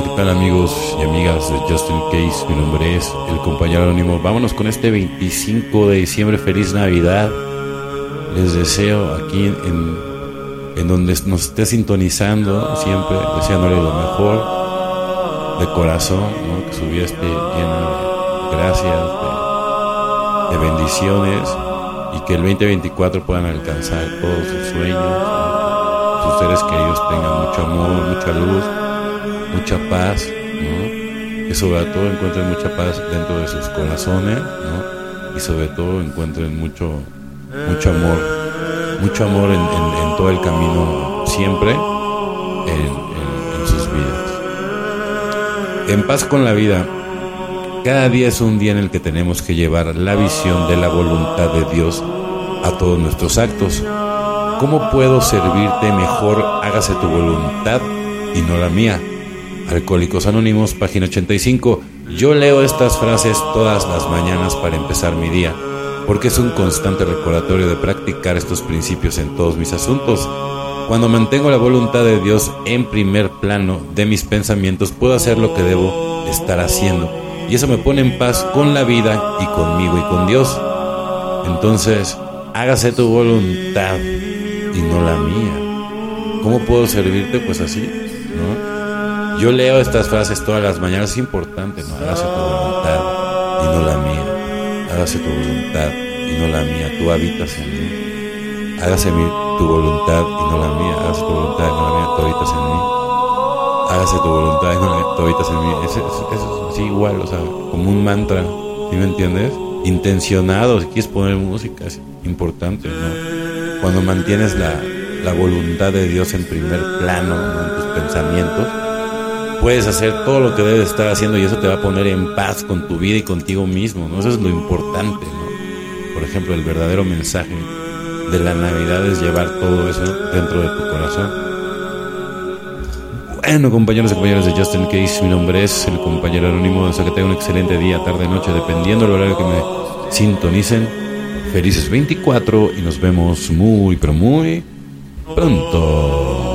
tal amigos y amigas de Justin Case? Mi nombre es el compañero anónimo. Vámonos con este 25 de diciembre. Feliz Navidad. Les deseo aquí en, en donde nos esté sintonizando siempre, deseándole lo mejor de corazón, que su vida esté llena de gracias, de, bendiciones y que el 2024 puedan alcanzar todos sus sueños, sus seres queridos tengan mucho amor, mucha luz mucha paz, ¿no? que sobre todo encuentren mucha paz dentro de sus corazones ¿no? y sobre todo encuentren mucho, mucho amor, mucho amor en, todo el camino siempre en, sus vidas. En paz con la vida, cada día es un día en el que tenemos que llevar la visión de la voluntad de Dios a todos nuestros actos. ¿Cómo puedo servirte mejor? Hágase tu voluntad y no la mía. Alcohólicos Anónimos, página 85. Yo leo estas frases todas las mañanas para empezar mi día, porque es un constante recordatorio de practicar estos principios en todos mis asuntos. Cuando mantengo la voluntad de Dios en primer plano de mis pensamientos, puedo hacer lo que debo estar haciendo. Y eso me pone en paz con la vida y conmigo y con Dios. Entonces, hágase tu voluntad y no la mía. ¿Cómo puedo servirte? Pues así. Yo leo estas frases todas las mañanas, es importante, ¿no? Hágase tu voluntad y no la mía. Hágase tu voluntad y no la mía. Tú habitas en mí. Hágase mi, tu voluntad y no la mía. Hágase tu voluntad y no la mía. Tú habitas en mí. Hágase tu voluntad y no la mía. Tú habitas en mí. Es, es, así igual, o sea, como un mantra. ¿Sí me entiendes? Intencionado, si quieres poner música, es importante, ¿no? Cuando mantienes la, la voluntad de Dios en primer plano, ¿no? en tus pensamientos, puedes hacer todo lo que debes estar haciendo y eso te va a poner en paz con tu vida y contigo mismo. Eso es lo importante, ¿no? Por ejemplo, el verdadero mensaje de la Navidad es llevar todo eso dentro de tu corazón. Bueno, compañeros y compañeras de Justin Case, mi nombre es el compañero anónimo. Deseo que tengan un excelente día, tarde, noche, dependiendo del horario que me sintonicen. Felices 24 y nos vemos muy, pero muy pronto.